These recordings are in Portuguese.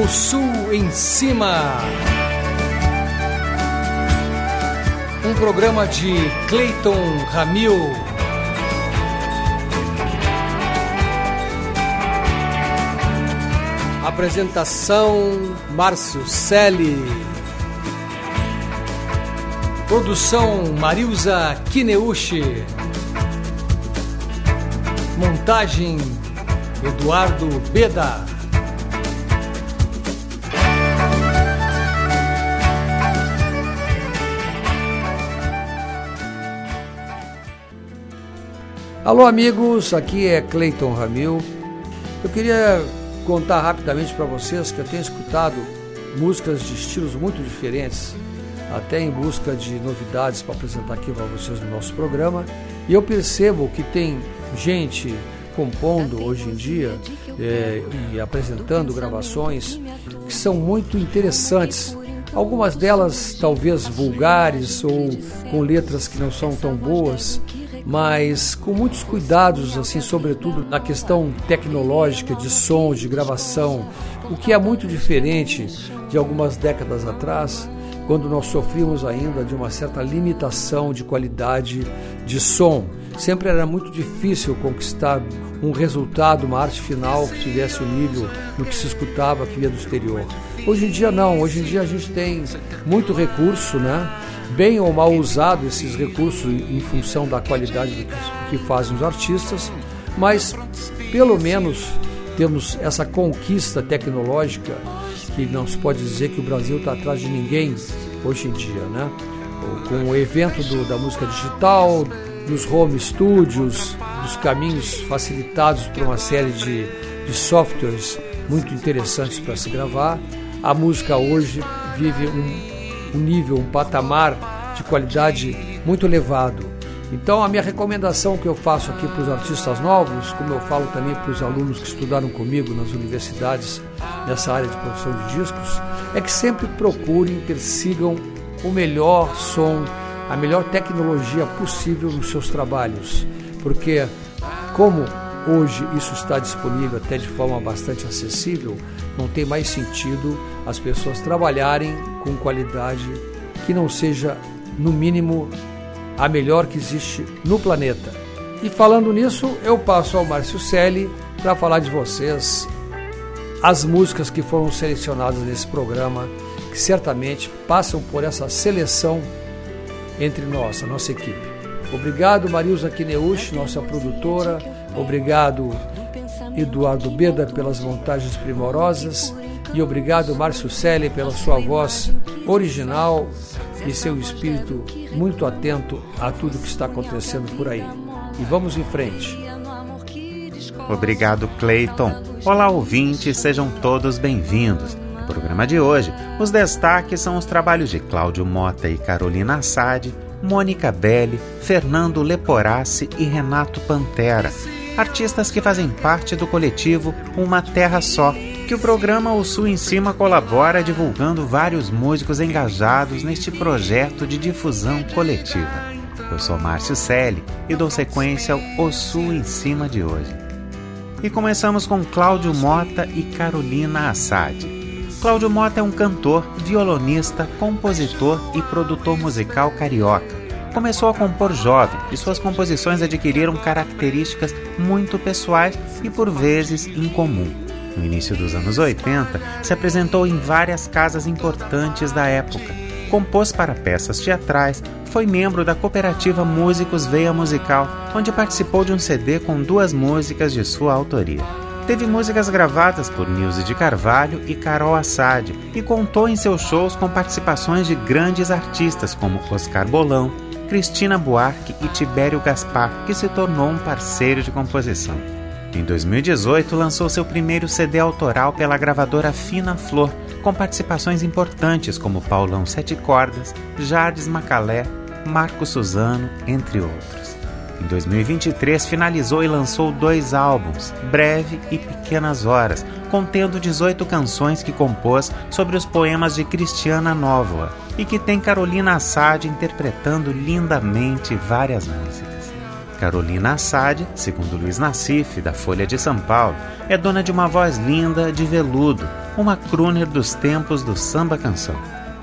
O Sul em Cima. Um programa de Clayton Ramil. Apresentação Márcio Selle. Produção Marilza Kineuchi. Montagem Eduardo Beda. Alô amigos, aqui é Cleiton Ramil. Eu queria contar rapidamente para vocês que eu tenho escutado músicas de estilos muito diferentes, até em busca de novidades para apresentar aqui para vocês no nosso programa. E eu percebo que tem gente compondo hoje em dia é, e apresentando gravações que são muito interessantes. Algumas delas talvez vulgares ou com letras que não são tão boas, mas com muitos cuidados, assim, sobretudo na questão tecnológica de som, de gravação, o que é muito diferente de algumas décadas atrás, quando nós sofríamos ainda de uma certa limitação de qualidade de som. Sempre era muito difícil conquistar um resultado, uma arte final que tivesse o um nível no que se escutava que vinha do exterior. Hoje em dia não, hoje em dia a gente tem muito recurso, né? Bem ou mal usado esses recursos em função da qualidade que fazem os artistas, mas pelo menos temos essa conquista tecnológica que não se pode dizer que o Brasil está atrás de ninguém hoje em dia, né? Com o evento do, da música digital, dos home studios, dos caminhos facilitados por uma série de, de softwares muito interessantes para se gravar, a música hoje vive um um nível, um patamar de qualidade muito elevado. Então, a minha recomendação que eu faço aqui para os artistas novos, como eu falo também para os alunos que estudaram comigo nas universidades nessa área de produção de discos, é que sempre procurem, persigam o melhor som, a melhor tecnologia possível nos seus trabalhos. Porque, como hoje isso está disponível até de forma bastante acessível, não tem mais sentido as pessoas trabalharem com qualidade que não seja, no mínimo, a melhor que existe no planeta. E falando nisso, eu passo ao Márcio Selle para falar de vocês as músicas que foram selecionadas nesse programa, que certamente passam por essa seleção entre nós, a nossa equipe. Obrigado, Marilza Kineuchi, nossa produtora. Obrigado, Eduardo Beda, pelas montagens primorosas. E obrigado, Márcio Selle, pela sua voz original e seu espírito muito atento a tudo que está acontecendo por aí. E vamos em frente. Obrigado, Clayton. Olá, ouvintes, sejam todos bem-vindos. No programa de hoje, os destaques são os trabalhos de Cláudio Mota e Carolina Assad, Mônica Belli, Fernando Leporassi e Renato Pantera, artistas que fazem parte do coletivo Uma Terra Só, que o programa O Sul em Cima colabora divulgando vários músicos engajados neste projeto de difusão coletiva. Eu sou Márcio Selle e dou sequência ao O Sul em Cima de hoje. E começamos com Cláudio Mota e Carolina Assad. Cláudio Mota é um cantor, violonista, compositor e produtor musical carioca. Começou a compor jovem e suas composições adquiriram características muito pessoais e por vezes incomum. No início dos anos 80, se apresentou em várias casas importantes da época. Compôs para peças teatrais, foi membro da cooperativa Músicos Veia Musical, onde participou de um CD com duas músicas de sua autoria. Teve músicas gravadas por Nilce de Carvalho e Carol Assad e contou em seus shows com participações de grandes artistas como Oscar Bolão, Cristina Buarque e Tibério Gaspar, que se tornou um parceiro de composição. Em 2018, lançou seu primeiro CD autoral pela gravadora Fina Flor, com participações importantes como Paulão Sete Cordas, Jardes Macalé, Marco Suzano, entre outros. Em 2023, finalizou e lançou dois álbuns, Breve e Pequenas Horas, contendo 18 canções que compôs sobre os poemas de Cristiana Nóvoa e que tem Carolina Assad interpretando lindamente várias músicas. Carolina Assad, segundo Luiz Nassif, da Folha de São Paulo, é dona de uma voz linda de veludo, uma crooner dos tempos do samba-canção.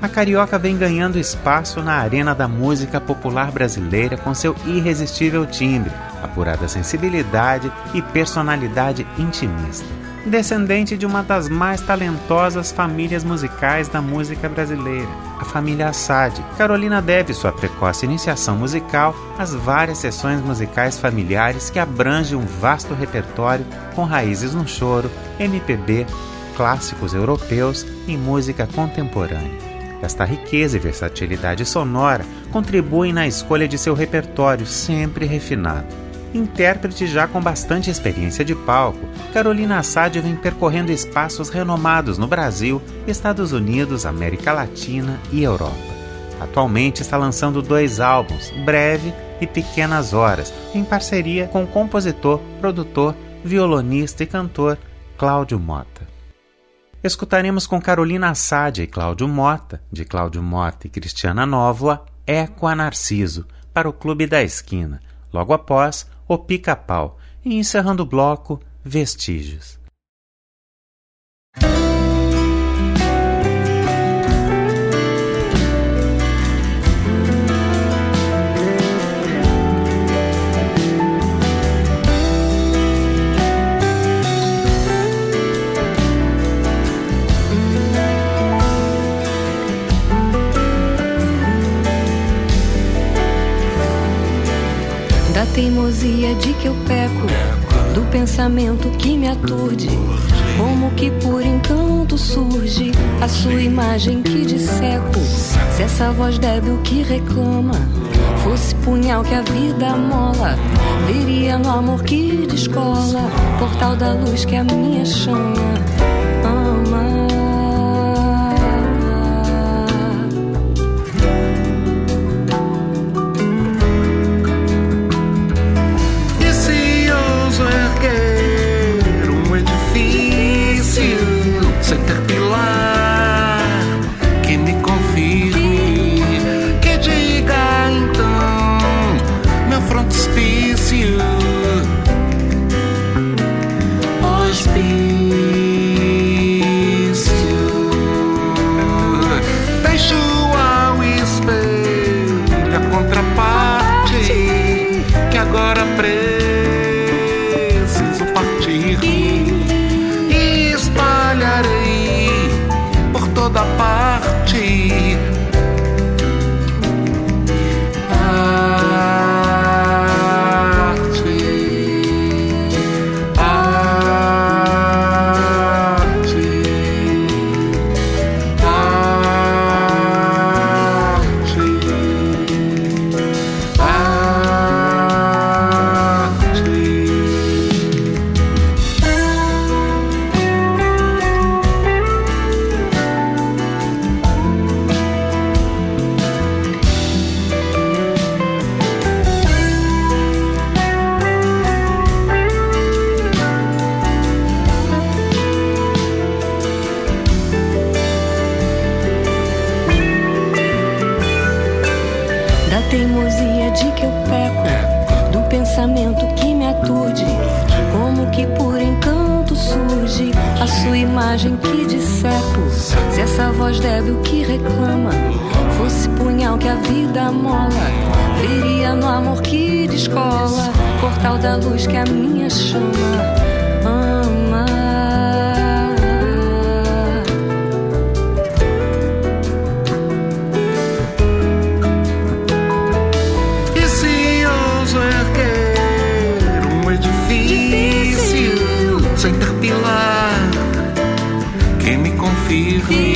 A carioca vem ganhando espaço na arena da música popular brasileira com seu irresistível timbre, apurada sensibilidade e personalidade intimista descendente de uma das mais talentosas famílias musicais da música brasileira, a família Assad. Carolina deve sua precoce iniciação musical às várias sessões musicais familiares que abrangem um vasto repertório com raízes no choro, MPB, clássicos europeus e música contemporânea. Esta riqueza e versatilidade sonora contribuem na escolha de seu repertório sempre refinado intérprete já com bastante experiência de palco, Carolina Assad vem percorrendo espaços renomados no Brasil, Estados Unidos, América Latina e Europa. Atualmente está lançando dois álbuns, Breve e Pequenas Horas, em parceria com o compositor, produtor, violonista e cantor Cláudio Mota. Escutaremos com Carolina Assad e Cláudio Mota, de Cláudio Mota e Cristiana Nóvoa, Eco a Narciso, para o Clube da Esquina. Logo após, o pica-pau e encerrando o bloco, vestígios. Teimosia de que eu peco, do pensamento que me aturde. Como que por encanto surge a sua imagem que disseco. Se essa voz débil que reclama fosse punhal que a vida mola, veria no amor que descola, portal da luz que a minha chama. aturde, como que por encanto surge a sua imagem que decepo. Se essa voz débil que reclama fosse punhal que a vida mola, veria no amor que descola, portal da luz que a minha chama. fever.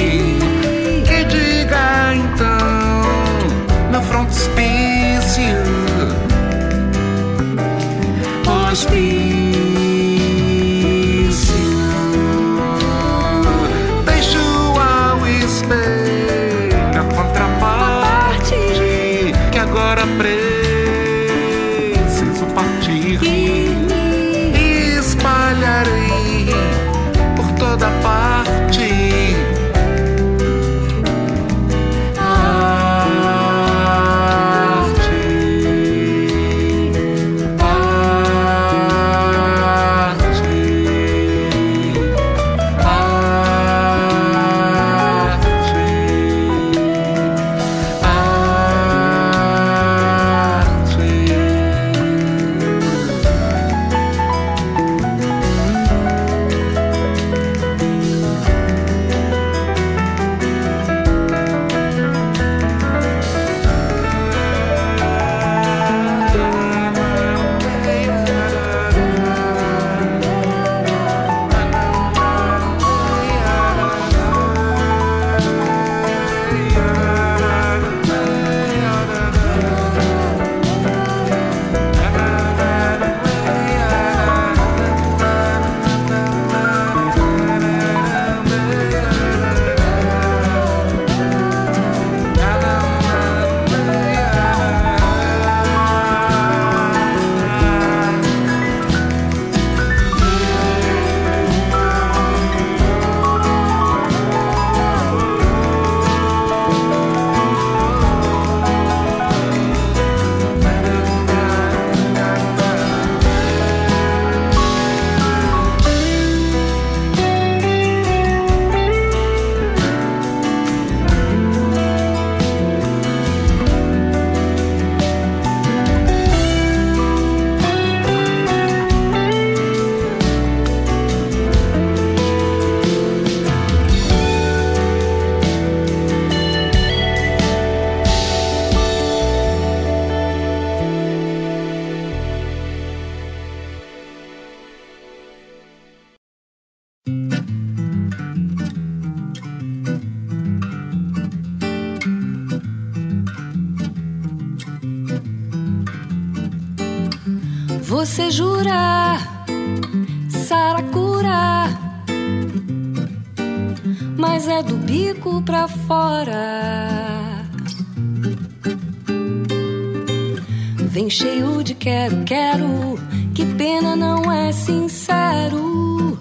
Quero, que pena não é sincero.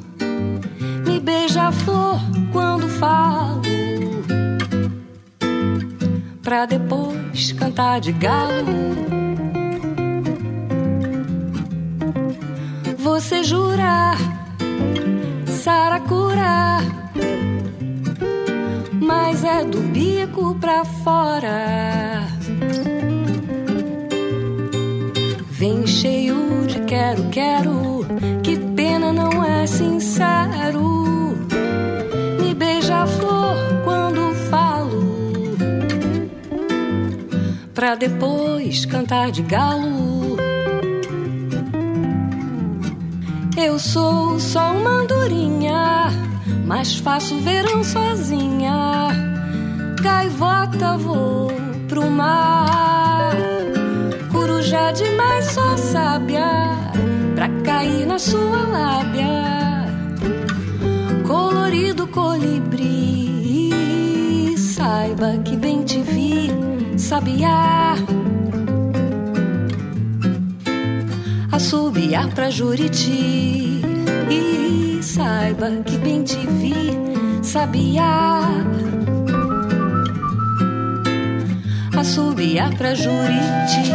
Me beija a flor quando falo, pra depois cantar de galo. você jurar, saracura, mas é do bico pra fora. Vem cheio de quero, quero, que pena não é sincero. Me beija a flor quando falo, pra depois cantar de galo. Eu sou só uma andorinha, mas faço verão sozinha. Gaivota vou pro mar, coruja demais só sábia pra cair na sua lábia. Colorido colibri, saiba que bem te vi, sabiá. assobiar pra Juriti. E saiba que bem te vi, sabia. Assobiar pra Juriti.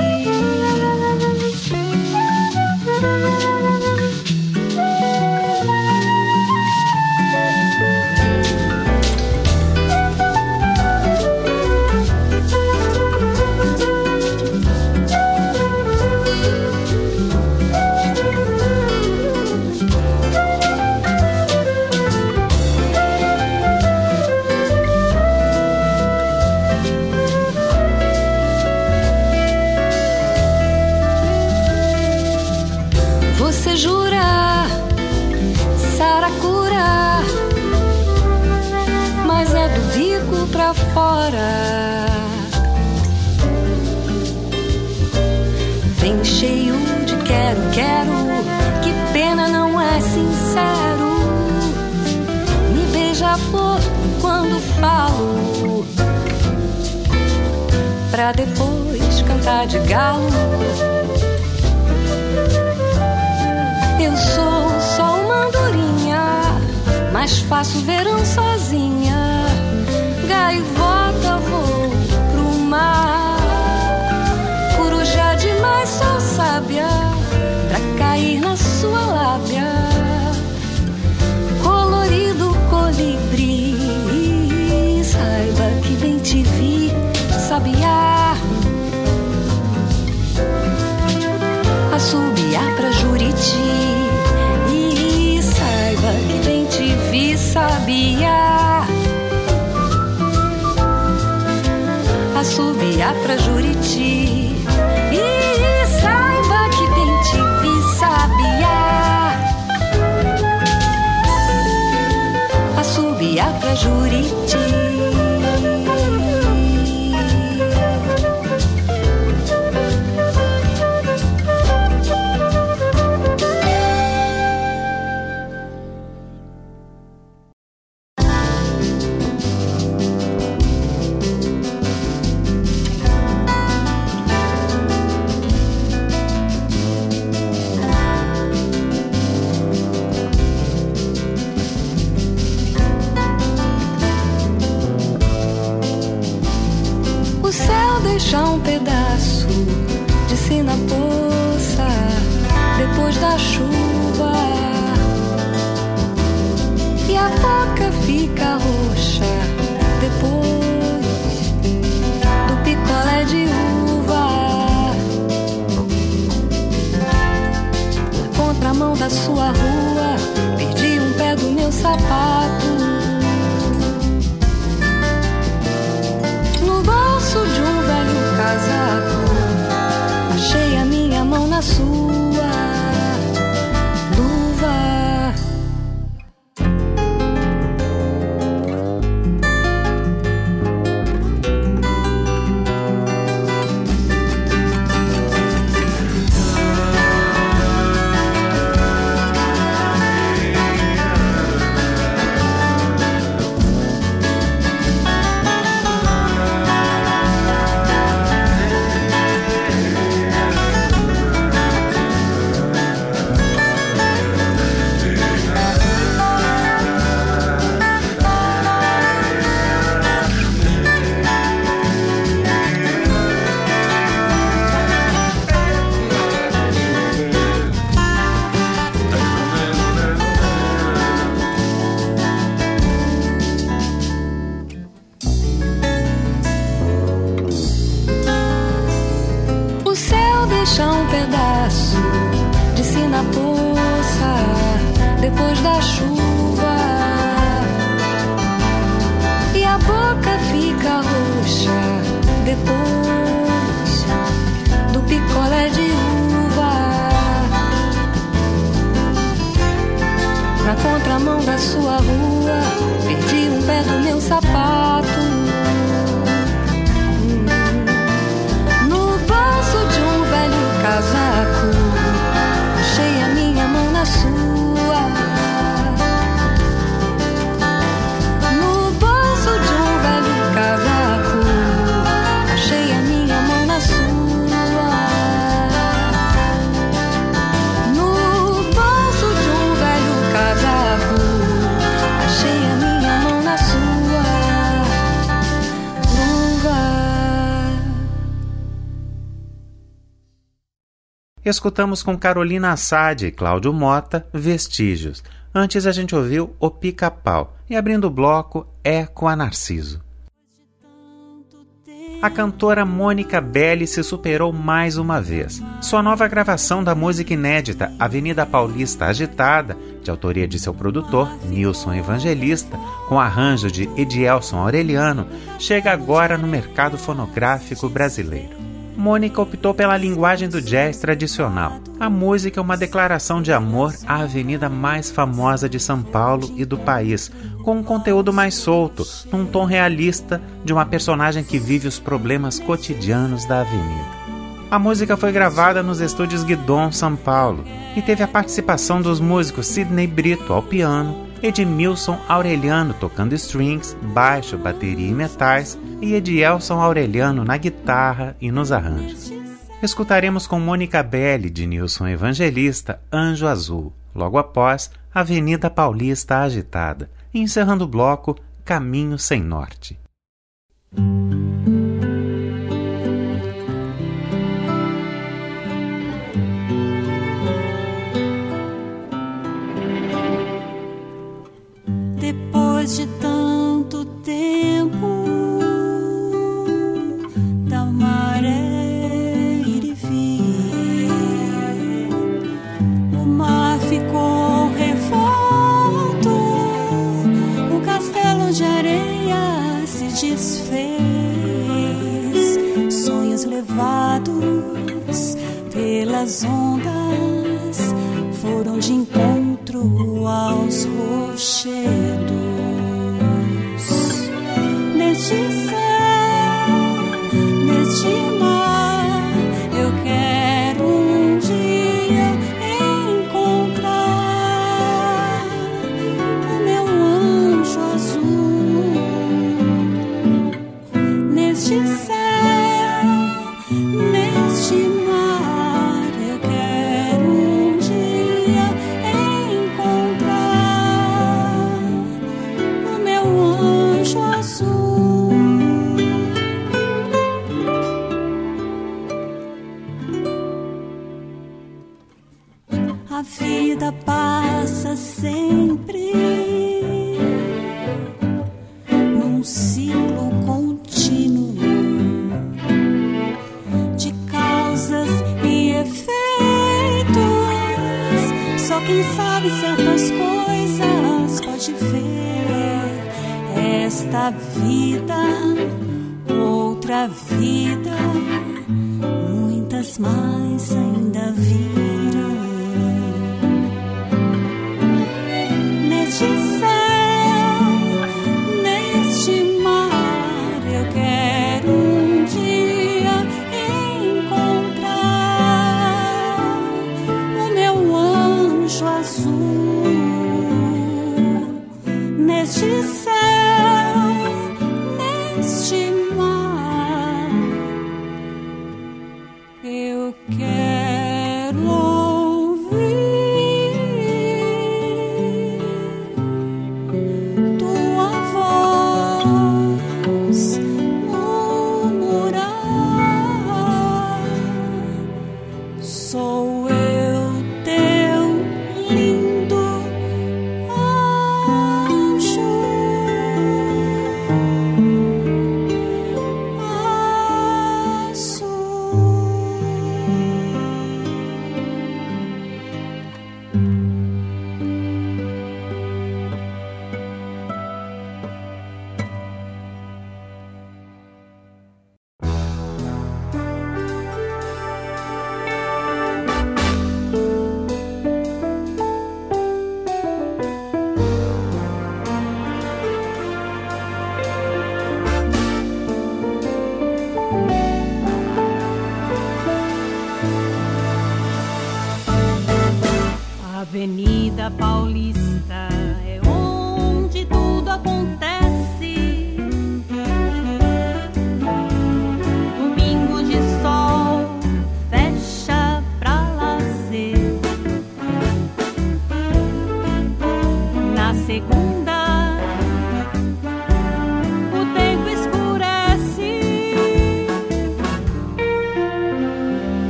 Escutamos com Carolina Assad e Cláudio Mota Vestígios. Antes a gente ouviu O Pica-Pau e abrindo o bloco Eco a Narciso. A cantora Mônica Belli se superou mais uma vez. Sua nova gravação da música inédita Avenida Paulista Agitada, de autoria de seu produtor, Nilson Evangelista, com arranjo de Edielson Aureliano, chega agora no mercado fonográfico brasileiro. Mônica optou pela linguagem do jazz tradicional. A música é uma declaração de amor à avenida mais famosa de São Paulo e do país, com um conteúdo mais solto, num tom realista de uma personagem que vive os problemas cotidianos da avenida. A música foi gravada nos estúdios Guidon, São Paulo, e teve a participação dos músicos Sidney Brito ao piano, Edmilson Aureliano tocando strings, baixo, bateria e metais e Edielson Aureliano na guitarra e nos arranjos. Escutaremos com Mônica Belli de Nilson Evangelista Anjo Azul, logo após Avenida Paulista Agitada, e encerrando o bloco Caminho Sem Norte. Depois de tanto tempo da maré ir e vir, o mar ficou revolto, o castelo de areia se desfez, sonhos levados pelas ondas foram de encontro aos rochedos. Neste céu,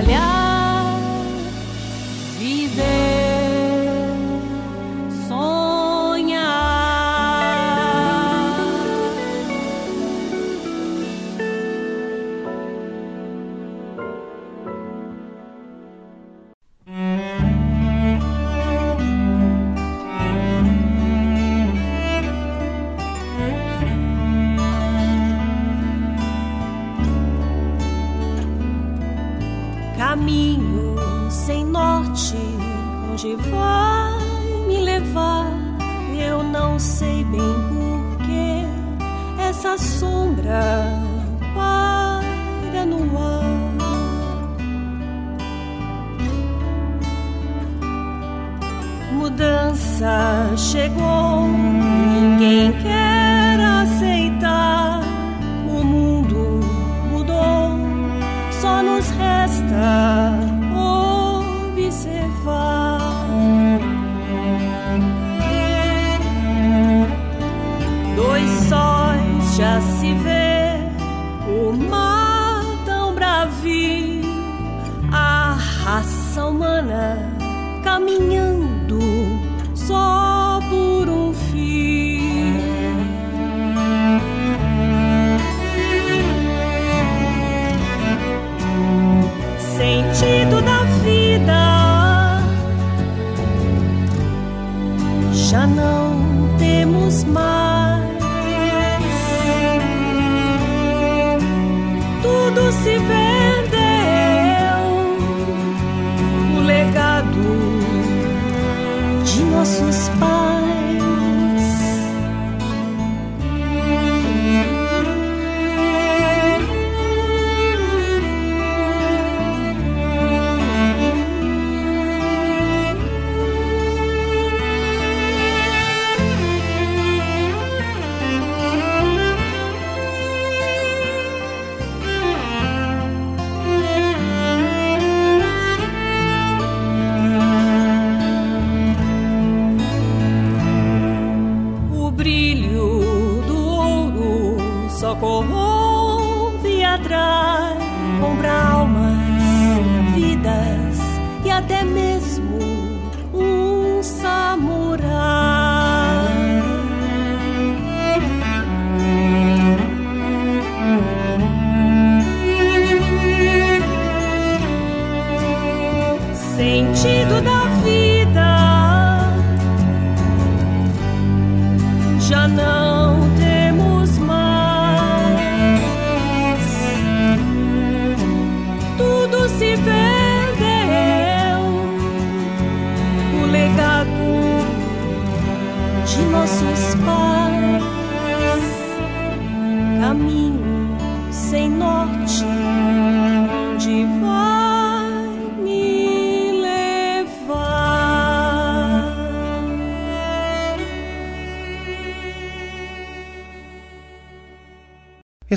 Italia.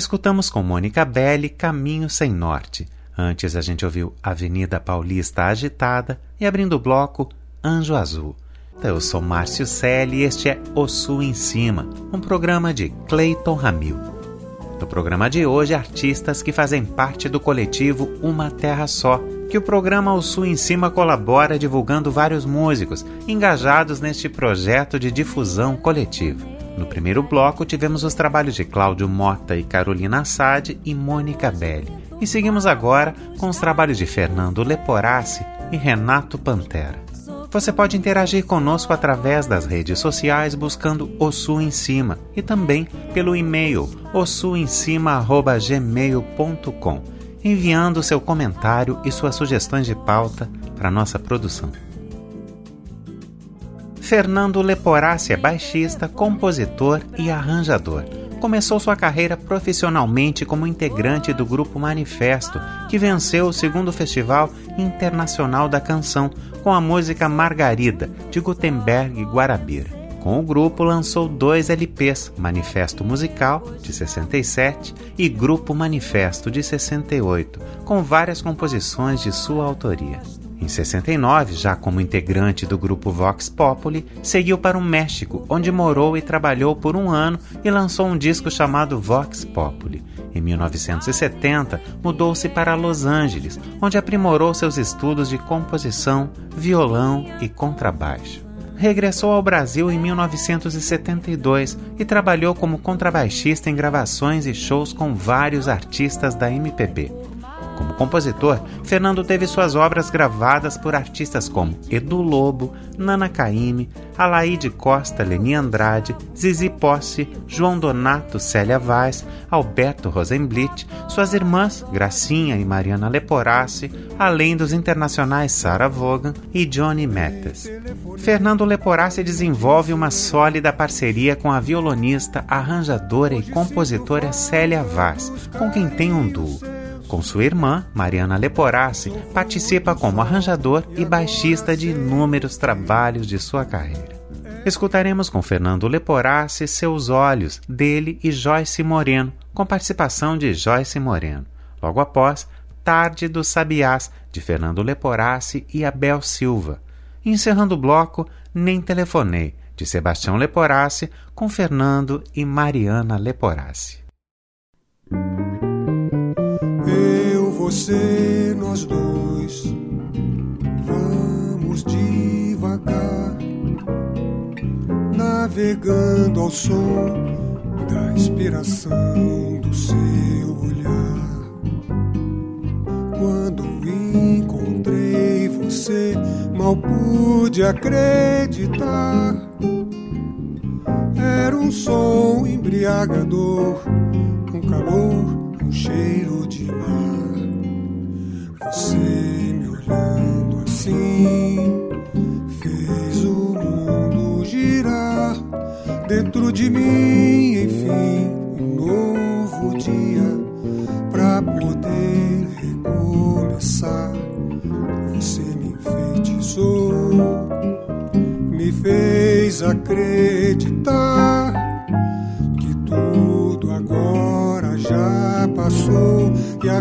Escutamos com Mônica Belli Caminho Sem Norte. Antes a gente ouviu Avenida Paulista Agitada e abrindo o bloco Anjo Azul. Eu sou Márcio Selle e este é O Sul em Cima, um programa de Clayton Ramil. No programa de hoje, artistas que fazem parte do coletivo Uma Terra Só, que o programa O Sul em Cima colabora divulgando vários músicos engajados neste projeto de difusão coletiva. No primeiro bloco, tivemos os trabalhos de Cláudio Mota e Carolina Assad e Mônica Belli. E seguimos agora com os trabalhos de Fernando Leporassi e Renato Pantera. Você pode interagir conosco através das redes sociais buscando O Sul em Cima e também pelo e-mail ossuemcima@gmail.com, enviando seu comentário e suas sugestões de pauta para nossa produção. Fernando Leporassi é baixista, compositor e arranjador começou sua carreira profissionalmente como integrante do grupo Manifesto, que venceu o segundo Festival Internacional da Canção com a música Margarida, de Gutenberg e Guarabira. Com o grupo lançou dois LPs, Manifesto Musical, de 67, e Grupo Manifesto, de 68, com várias composições de sua autoria. Em 69, já como integrante do grupo Vox Populi, seguiu para o México, onde morou e trabalhou por um ano e lançou um disco chamado Vox Populi. Em 1970, mudou-se para Los Angeles, onde aprimorou seus estudos de composição, violão e contrabaixo. Regressou ao Brasil em 1972 e trabalhou como contrabaixista em gravações e shows com vários artistas da MPB. Compositor, Fernando teve suas obras gravadas por artistas como Edu Lobo, Nana Caymmi, Alaide Costa, Leni Andrade, Zizi Posse, João Donato, Célia Vaz, Alberto Rosenblit, suas irmãs Gracinha e Mariana Leporassi, além dos internacionais Sarah Vaughan e Johnny Mathis. Fernando Leporassi desenvolve uma sólida parceria com a violonista, arranjadora e compositora Célia Vaz, com quem tem um duo. Com sua irmã, Mariana Leporassi, participa como arranjador e baixista de inúmeros trabalhos de sua carreira. Escutaremos com Fernando Leporassi Seus Olhos, dele e Joyce Moreno, com participação de Joyce Moreno. Logo após, Tarde dos Sabiás, de Fernando Leporassi e Abel Silva. E encerrando o bloco, Nem Telefonei, de Sebastião Leporassi, com Fernando e Mariana Leporassi. Você, nós dois, vamos devagar, navegando ao som da inspiração do seu olhar. Quando encontrei você, mal pude acreditar. Era um som embriagador, um calor cheiro de mar. Você me olhando assim fez o mundo girar dentro de mim, enfim, um novo dia pra poder recomeçar. Você me enfeitiçou, me fez acreditar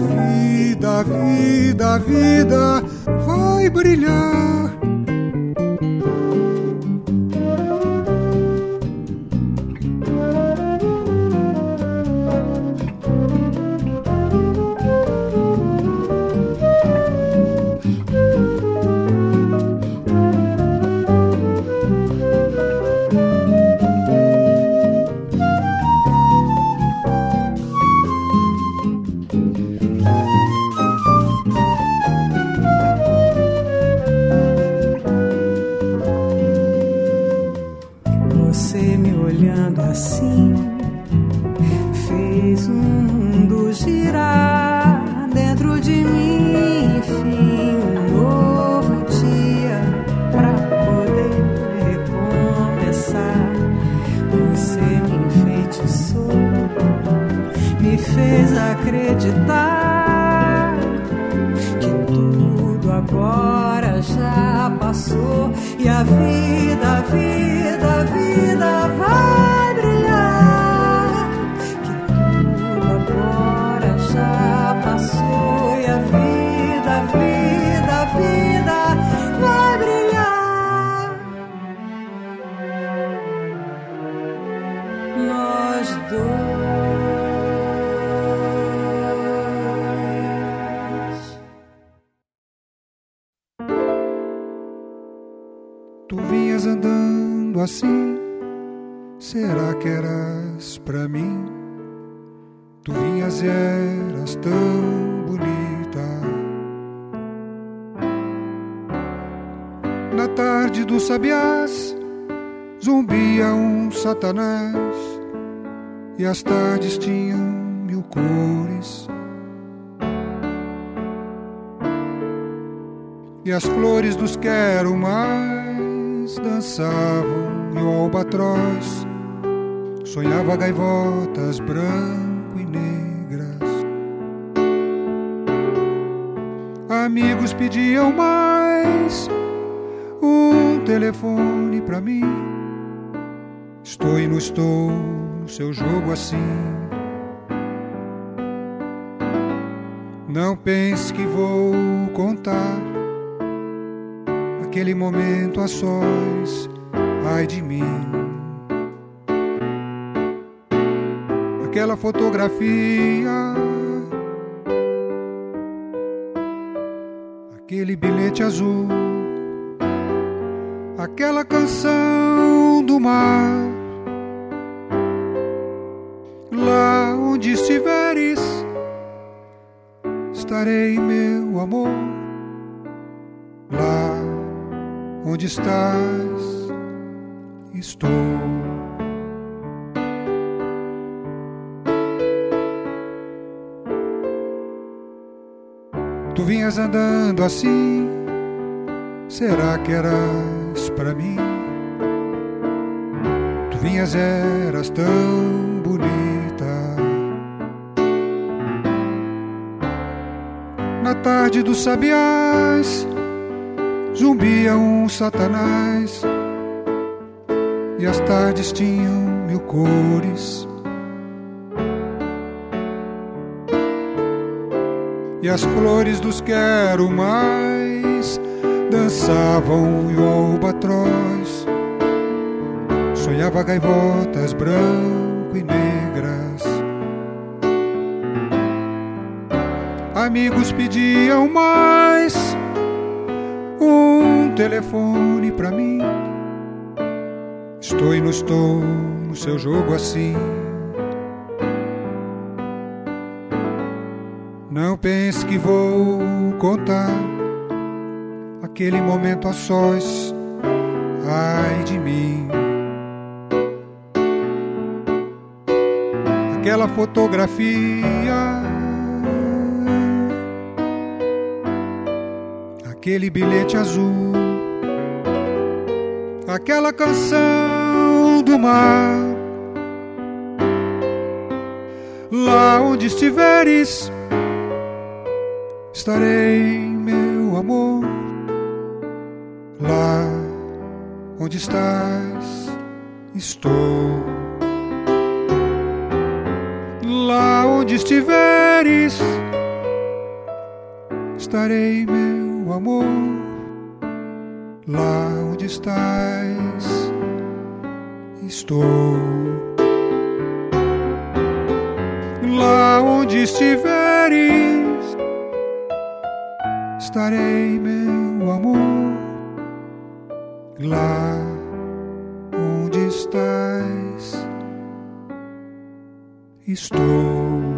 vida, vida, vida vai brilhar. Tu vinhas andando assim, será que eras pra mim? Tu vinhas e eras tão bonita. Na tarde dos sabiás, zumbia um satanás, e as tardes tinham mil cores. E as flores dos quero mais dançavam e o albatroz sonhava gaivotas branco e negras. Amigos pediam mais um telefone pra mim. Estou e não estou no seu jogo assim. Não pense que vou contar aquele momento a sós, ai de mim. Aquela fotografia, aquele bilhete azul, aquela canção do mar. Lá onde estiveres, estarei, meu amor. Onde estás, estou. Tu vinhas andando assim, será que eras pra mim? Tu vinhas, eras tão bonita. Na tarde dos sabiás, zumbia um satanás. E as tardes tinham mil cores. E as flores dos quero mais dançavam e o albatroz. Sonhava gaivotas branco e negras. Amigos pediam mais telefone pra mim. Estou e não estou no seu jogo assim. Não pense que vou contar aquele momento a sós, ai de mim. Aquela fotografia aquele bilhete azul, aquela canção do mar. Lá onde estiveres, estarei, meu amor. Lá onde estás, estou. Lá onde estiveres, estarei, meu amor. Lá onde estás, estou. Lá onde estiveres, estarei, meu amor. Lá onde estás, estou.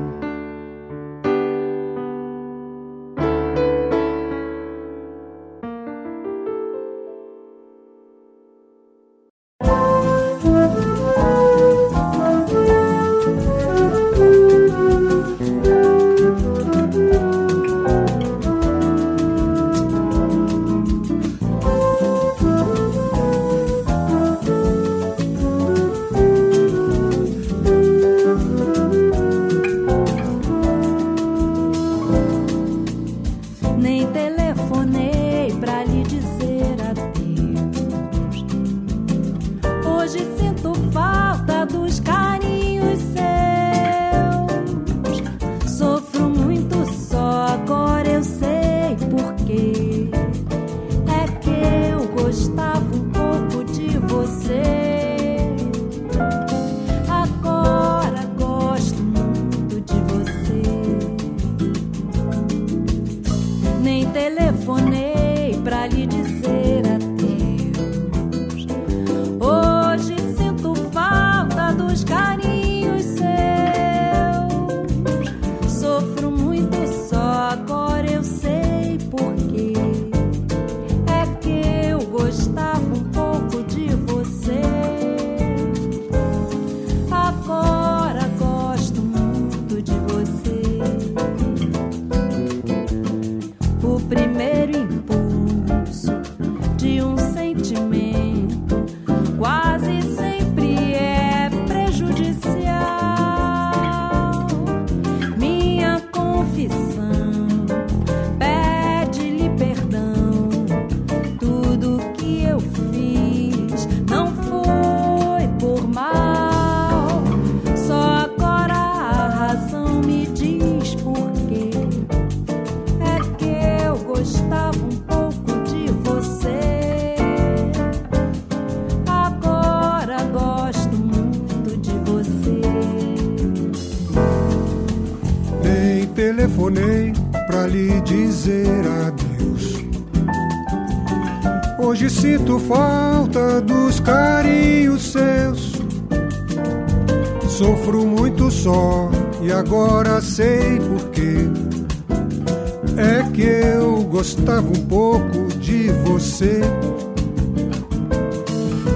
Gostava um pouco de você.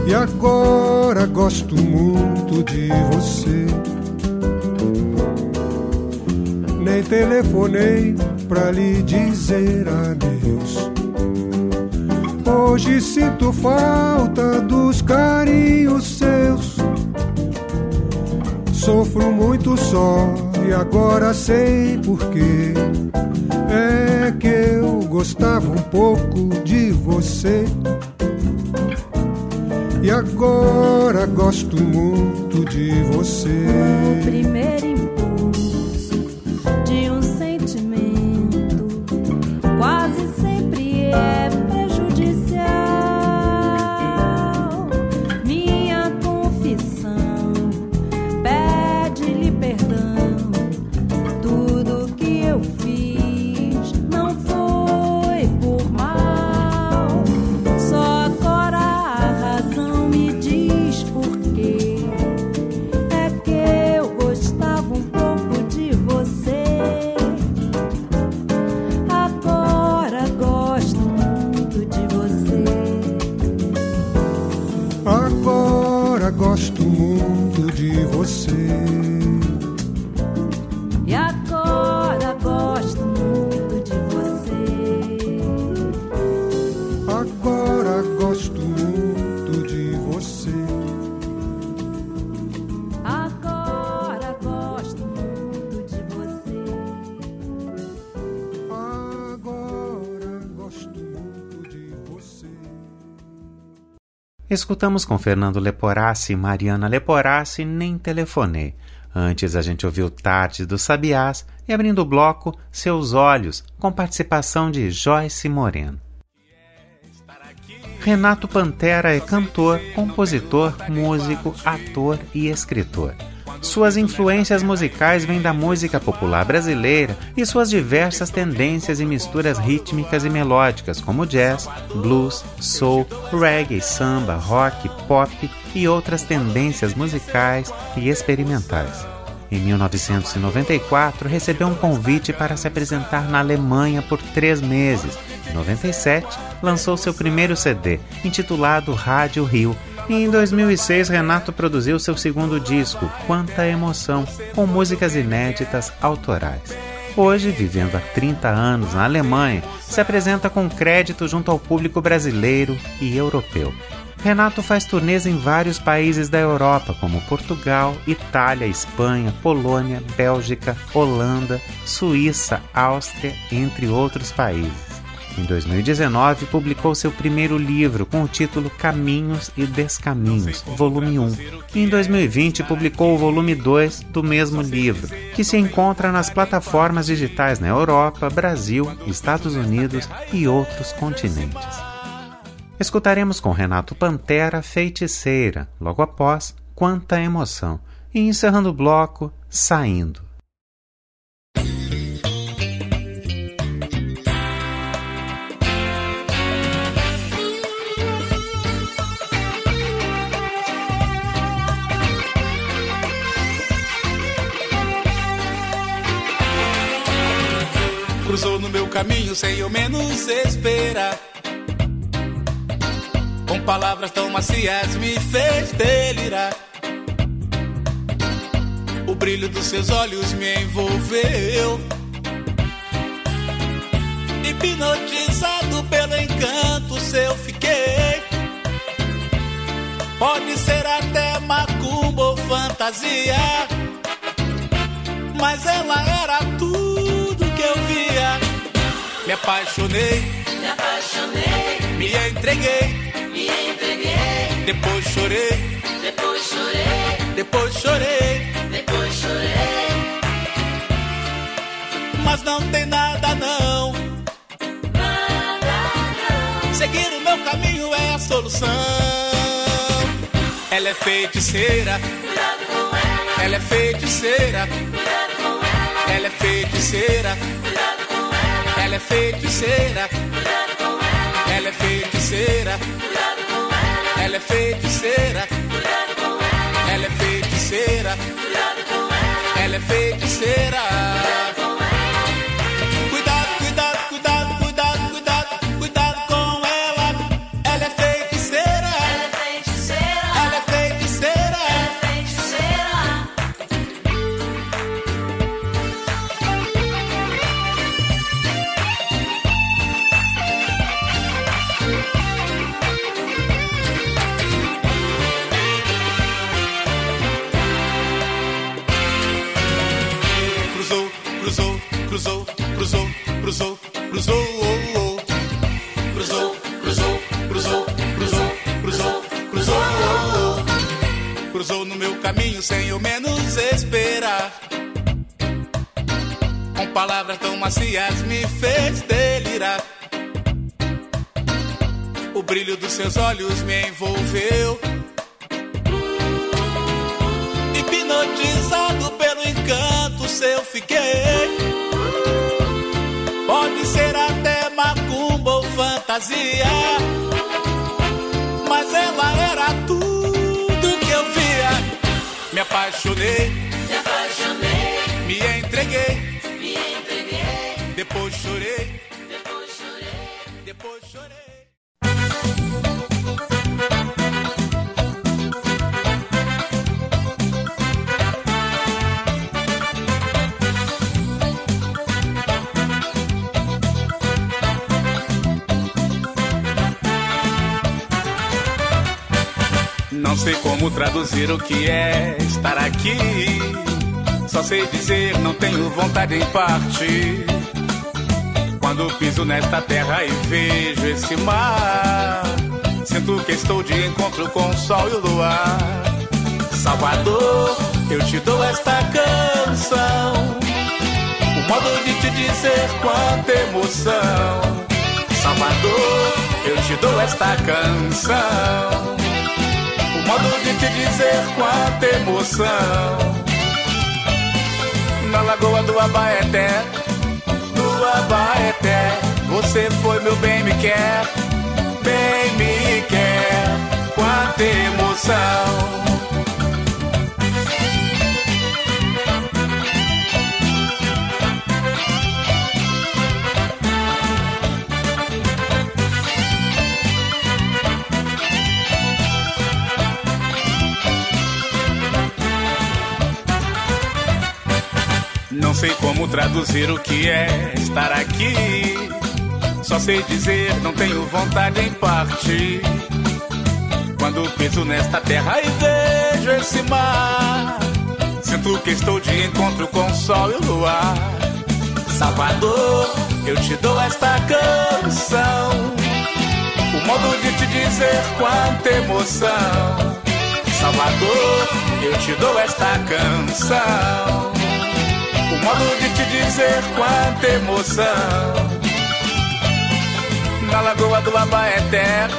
E agora gosto muito de você. Nem telefonei pra lhe dizer adeus. Hoje sinto falta só e agora sei porquê. É que eu gostava um pouco de você. E agora gosto muito de você. O primeiro Escutamos com Fernando Leporassi e Mariana Leporassi Nem Telefonei. Antes a gente ouviu Tarde dos Sabiás e abrindo o bloco Seus Olhos, com participação de Joyce Moreno. Renato Pantera é cantor, compositor, músico, ator e escritor. Suas influências musicais vêm da música popular brasileira e suas diversas tendências e misturas rítmicas e melódicas, como jazz, blues, soul, reggae, samba, rock, pop e outras tendências musicais e experimentais. Em 1994, recebeu um convite para se apresentar na Alemanha por três meses. Em 97, lançou seu primeiro CD, intitulado Rádio Rio, em 2006, Renato produziu seu segundo disco, Quanta Emoção, com músicas inéditas autorais. Hoje, vivendo há 30 anos na Alemanha, se apresenta com crédito junto ao público brasileiro e europeu. Renato faz turnês em vários países da Europa, como Portugal, Itália, Espanha, Polônia, Bélgica, Holanda, Suíça, Áustria, entre outros países. Em 2019, publicou seu primeiro livro com o título Caminhos e Descaminhos, volume 1. E em 2020, publicou o volume 2 do mesmo livro, que se encontra nas plataformas digitais na Europa, Brasil, Estados Unidos e outros continentes. Escutaremos com Renato Pantera Feiticeira, logo após Quanta Emoção, e encerrando o bloco, Saindo. No meu caminho sem eu menos esperar. Com palavras tão macias me fez delirar. O brilho dos seus olhos me envolveu. Hipnotizado pelo encanto seu fiquei. Pode ser até macumba ou fantasia. Mas ela era via. Me apaixonei, Me apaixonei, me entreguei. me entreguei, Depois chorei, depois chorei, depois chorei. depois chorei. Mas não tem nada não. Nada não, Seguir o meu caminho é a solução. Ela é feiticeira, cuidado com ela, ela é feiticeira, cuidado com ela, ela é feiticeira. Cuidado é feiticeira. cuidado com ela, Ela é feiticeira. cuidado com ela, Ela é feiticeira. cuidado com ela, Ela é feiticeira. cuidado com ela, Ela é feiticeira. com ela. Caminho sem eu menos esperar. Com palavras tão macias me fez delirar. O brilho dos seus olhos me envolveu. Hipnotizado pelo encanto seu fiquei. Pode ser até macumba ou fantasia, mas ela era via. Me apaixonei, Me apaixonei, me entreguei, me entreguei, depois chorei, Não sei como traduzir o que é estar aqui. Só sei dizer, não tenho vontade em partir. Quando piso nesta terra e vejo esse mar, sinto que estou de encontro com o sol e o luar. Salvador, eu te dou esta canção. O modo de te dizer quanta emoção. Salvador, eu te dou esta canção. Modo de te dizer quanta emoção. Na lagoa do Abaeté, do Abaeté, você foi meu bem me quer, bem me quer, quanta emoção. Sei como traduzir o que é estar aqui. Só sei dizer, não tenho vontade em partir. Quando piso nesta terra e vejo esse mar, sinto que estou de encontro com o sol e o luar. Salvador, eu te dou esta canção. O modo de te dizer quanta emoção. Salvador, eu te dou esta canção. Modo de te dizer quanta emoção. Na lagoa do Abaeté,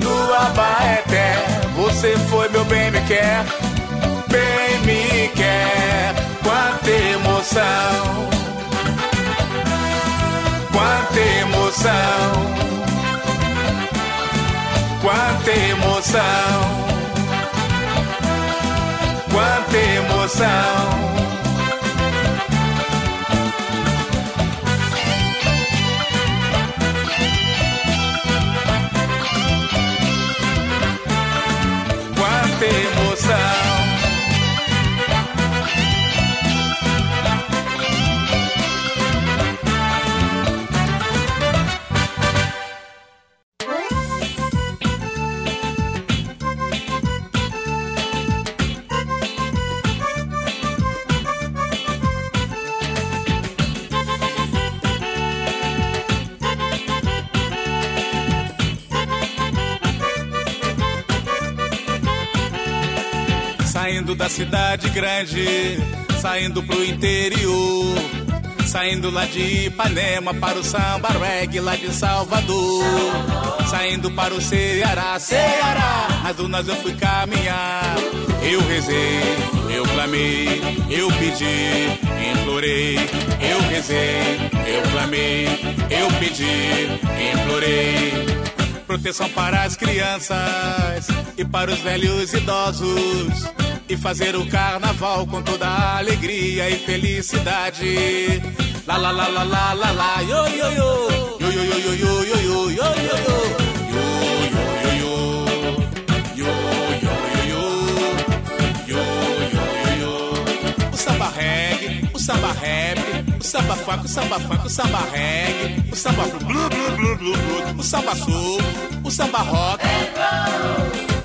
do Abaeté, você foi meu bem me quer, bem me quer, quanta emoção. Quanta emoção. Quanta emoção. Quanta emoção. Da cidade grande, saindo pro interior. Saindo lá de Ipanema para o samba reggae lá de Salvador. Saindo para o Ceará, Ceará. Nas dunas eu fui caminhar. Eu rezei, eu clamei, eu pedi, implorei, eu rezei, eu clamei, eu pedi, implorei. Proteção para as crianças e para os velhos idosos. E fazer o carnaval com toda a alegria e felicidade. La la la la la la la, yo yo yo, yo yo yo yo yo yo yo yo yo samba reggae, o samba rap, o samba funk, o samba funk, o samba reggae, o samba blu blu blu blu blu, o samba soul, o samba rock. Saindo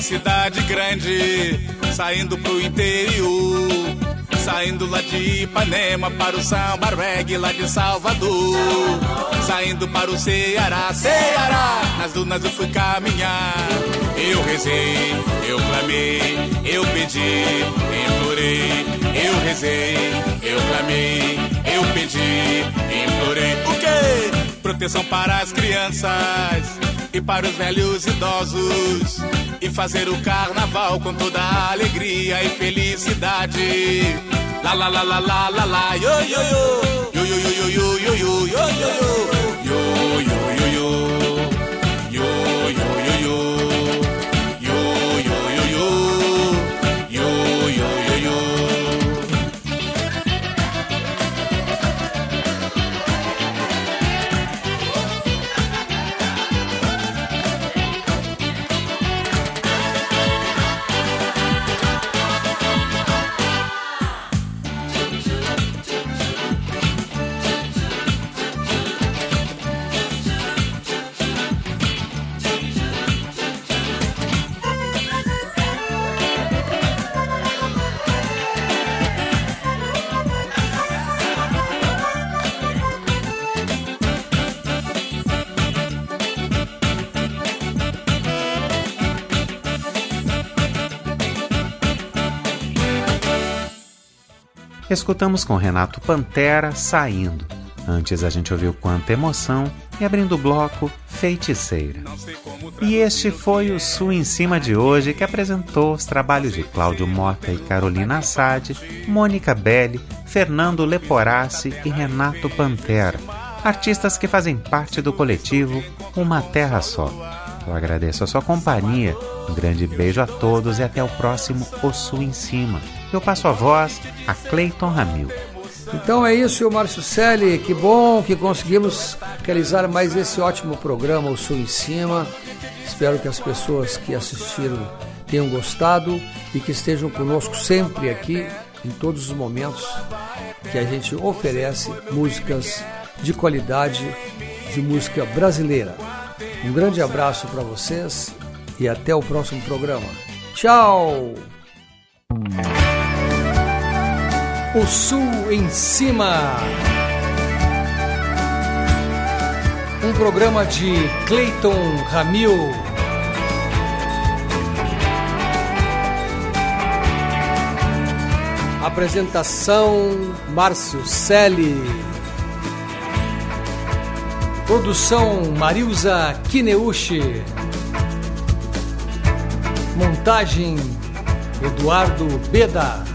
da cidade grande, saindo pro interior. Saindo lá de Ipanema para o samba reggae lá de Salvador. Saindo para o Ceará, Ceará, nas dunas eu fui caminhar. Eu rezei, eu clamei, eu pedi, implorei. Eu rezei, eu clamei, eu pedi, implorei. O quê? Proteção para as crianças e para os velhos idosos e fazer o carnaval com toda a alegria e felicidade. La la la la la la la yo yo yo yo yo yo yo yo yo yo yo yo Escutamos com Renato Pantera saindo. Antes a gente ouviu Quanta Emoção e abrindo o bloco Feiticeira. E este foi o Sul em Cima de hoje que apresentou os trabalhos de Cláudio Mota e Carolina Assad, Mônica Belli, Fernando Leporassi e Renato Pantera, artistas que fazem parte do coletivo Uma Terra Só. Eu agradeço a sua companhia, um grande beijo a todos e até o próximo O Sul em Cima. Eu passo a voz a Cleiton Ramil. Então é isso, Márcio Selle. Que bom que conseguimos realizar mais esse ótimo programa, O Sul em Cima. Espero que as pessoas que assistiram tenham gostado e que estejam conosco sempre aqui, em todos os momentos que a gente oferece músicas de qualidade, de música brasileira. Um grande abraço para vocês e até o próximo programa. Tchau! O Sul em Cima. Um programa de Clayton Ramil. Apresentação Márcio Selle. Produção Marilza Kineuchi. Montagem Eduardo Beda.